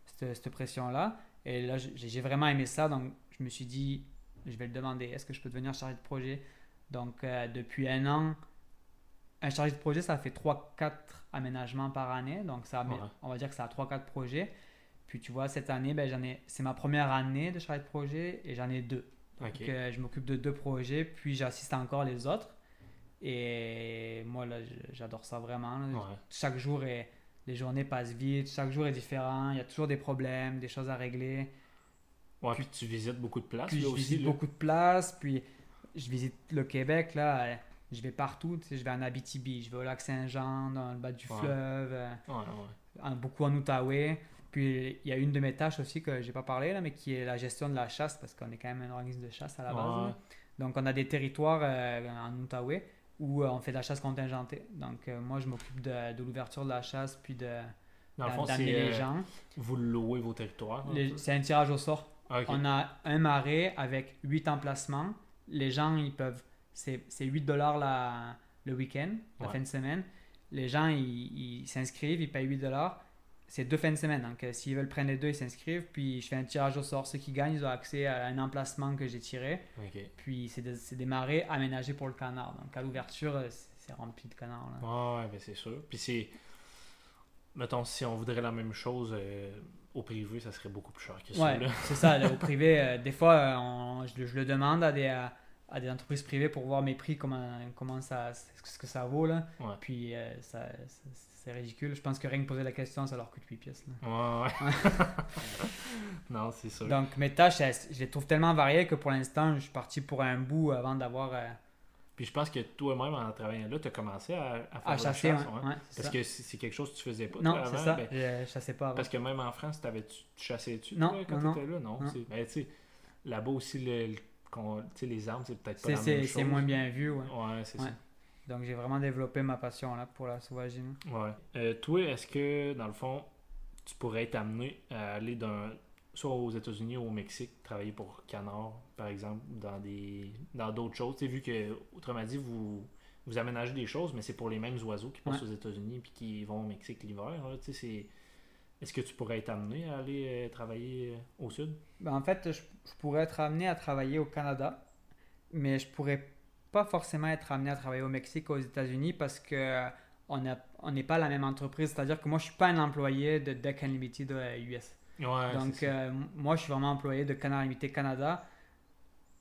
cette- cette pression-là. Et là, j'ai vraiment aimé ça. Donc je me suis dit, je vais le demander, est-ce que je peux devenir chargé de projet? Donc euh, depuis un an, un chargé de projet, ça fait 3-4 aménagements par année. Donc, ça, Ouais. on va dire que ça a 3-4 projets. Puis, tu vois, cette année, ben, j'en ai, c'est ma première année de chargé de projet et j'en ai deux. Donc, euh, je m'occupe de deux projets, puis j'assiste encore les autres. Et moi, là, j'adore ça vraiment. Ouais. Chaque jour, est, les journées passent vite, chaque jour est différent. Il y a toujours des problèmes, des choses à régler. Ouais, puis tu visites beaucoup de places Puis là je aussi. visite là. beaucoup de places, puis je visite le Québec, là, euh, je vais partout, tu sais, je vais en Abitibi, je vais au lac Saint-Jean, dans le bas du Ouais. fleuve, euh, Ouais, ouais. en- beaucoup en Outaouais. Puis il y a une de mes tâches aussi que j'ai pas parlé, là, mais qui est la gestion de la chasse, parce qu'on est quand même un organisme de chasse à la base. Donc on a des territoires euh, en Outaouais, ou on fait de la chasse contingentée. Donc, moi, je m'occupe de, de l'ouverture de la chasse, puis de dans le fond, c'est les gens. Vous louez vos territoires. C'est un tirage au sort. Ah, on a un marais avec 8 emplacements. Les gens, ils peuvent. C'est 8 dollars le week-end, la fin de semaine. Les gens, ils s'inscrivent, ils, payent 8 dollars. C'est deux fins de semaine. Donc, euh, s'ils veulent prendre les deux, ils s'inscrivent. Puis, je fais un tirage au sort. Ceux qui gagnent, ils ont accès à un emplacement que j'ai tiré. Puis, c'est des, des, marais aménagés pour le canard. Donc, à l'ouverture, euh, c'est rempli de canards. Là. ouais, ben, c'est sûr. Puis, c'est. Mettons, si on voudrait la même chose, euh, au privé, ça serait beaucoup plus cher que ça. Ouais, c'est ça. au privé, euh, des fois, euh, je, le demande à des, à, des entreprises privées pour voir mes prix, comment, comment ça, ce que ça vaut. Là. Puis euh, ça, c'est ridicule. Je pense que rien que poser la question, ça leur coûte 8 pièces. Ouais, ouais. non, c'est sûr. Donc mes tâches, je les trouve tellement variées que pour l'instant, je suis parti pour un bout avant d'avoir puis je pense que toi-même, en travaillant là, tu as commencé à, à faire chasser, la chasse. parce que c'est quelque chose que tu faisais pas. Non, c'est ça. Ben, je chassais pas avant. Parce que même en France, tu chassais-tu quand tu étais là? Non. Ben, tu sais, là-bas aussi, le, les armes, c'est peut-être pas la même chose. C'est moins bien vu, ouais. Ouais, c'est ça. Donc j'ai vraiment développé ma passion là, pour la sauvagerie. Ouais. Euh, toi, est-ce que, dans le fond, tu pourrais être amené à aller d'un soit aux États-Unis ou au Mexique, travailler pour Canard, par exemple, dans des dans d'autres choses. Tu sais, vu que, autrement dit, vous, vous aménagez des choses, mais c'est pour les mêmes oiseaux qui passent aux États-Unis et qui vont au Mexique l'hiver. Sais, Est-ce que tu pourrais être amené à aller euh, travailler euh, au sud? Ben, en fait, je, pourrais être amené à travailler au Canada, mais je pourrais pas forcément être amené à travailler au Mexique ou aux États-Unis parce que on n'est pas la même entreprise. C'est-à-dire que moi, je suis pas un employé de Deck Unlimited US. Donc, euh, moi, je suis vraiment employé de Canard Limité Canada.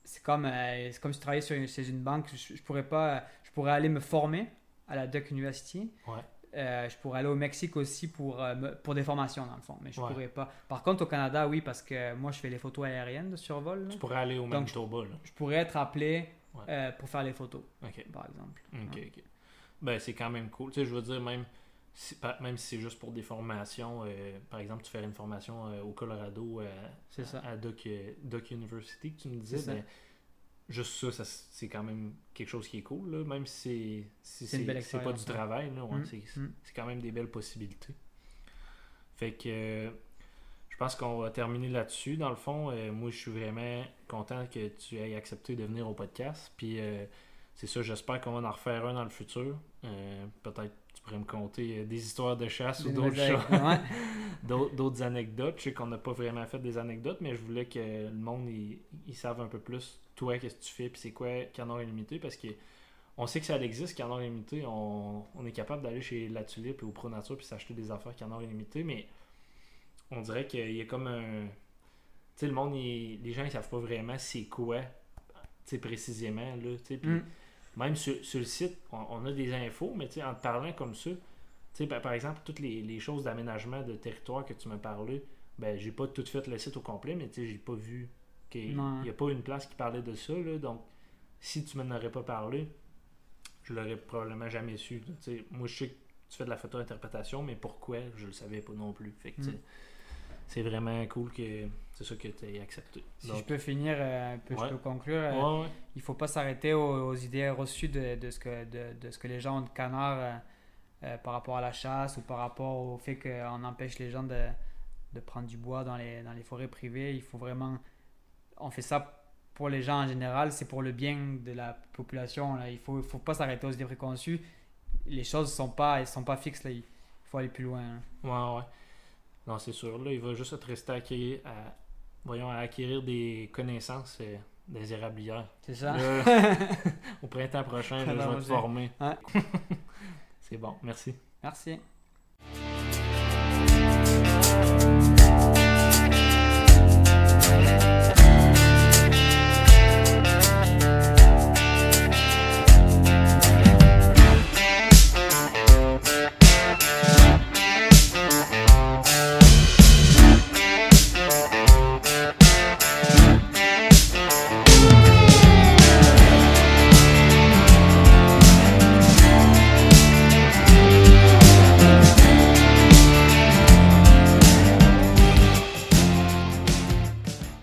C'est comme, euh, comme si je travaillais sur une, chez une banque. Je, pourrais pas, je pourrais aller me former à la Duck University. Euh, je pourrais aller au Mexique aussi pour, pour des formations, dans le fond. Mais je pourrais pas. Par contre, au Canada, oui, parce que moi, je fais les photos aériennes de survol. Tu pourrais aller au Manitoba. Je, je, pourrais être appelé pour faire les photos, par exemple. Ok, ok. Ben, c'est quand même cool. Tu sais, je veux dire, même même si c'est juste pour des formations, euh, par exemple, tu fais une formation euh, au Colorado euh, à, à Duck, University, que tu me disais, ben, juste ça, c'est quand même quelque chose qui est cool, même si c'est pas du travail, mm, mm. c'est quand même des belles possibilités. Fait que je pense qu'on va terminer là-dessus. Dans le fond, moi, je suis vraiment content que tu aies accepté de venir au podcast. Puis c'est ça, j'espère qu'on va en refaire un dans le futur. Peut-être tu pourrais me conter euh, des histoires de chasse ou d'autres choses. d'autres anecdotes. Je sais qu'on n'a pas vraiment fait des anecdotes, mais je voulais que le monde il, savent un peu plus toi, qu'est-ce que tu fais, puis c'est quoi Canard Illimité, parce que on sait que ça existe, Canard Illimité. On, on est capable d'aller chez La Tulipe et au Pro Nature puis s'acheter des affaires Canard Illimité, mais on dirait qu'il y a comme un. Tu sais, le monde, les gens, ils savent pas vraiment c'est quoi, tu sais, précisément, là, tu sais, mm même sur, le site, on, a des infos, mais en te parlant comme ça, par, exemple, toutes les, choses d'aménagement de territoire que tu m'as parlé, ben, j'ai pas tout fait le site au complet, mais j'ai pas vu qu'il n'y a pas une place qui parlait de ça. donc, si tu m'en aurais pas parlé, je l'aurais probablement jamais su. moi, je sais que tu fais de la photo-interprétation, mais pourquoi, je le savais pas non plus. Fait mm. C'est vraiment cool que c'est ça que tu as accepté. Si je peux finir, euh, un peu, je peux conclure. Euh, il ne faut pas s'arrêter aux, idées reçues de, de, ce que, de, de, ce que les gens ont de canard euh, par rapport à la chasse ou par rapport au fait qu'on empêche les gens de, de prendre du bois dans les, dans les forêts privées. Il faut vraiment. On fait ça pour les gens en général, c'est pour le bien de la population. Là. Il ne faut, faut pas s'arrêter aux idées préconçues. Les choses ne sont pas, sont pas fixes. Là. Il faut aller plus loin. Ouais, ouais. Non, c'est sûr. Là, il va juste te rester à acquérir, à, voyons, à acquérir des connaissances euh, des érablières. C'est ça. Euh, au printemps prochain, là, je vais te former. C'est bon. Merci. Merci.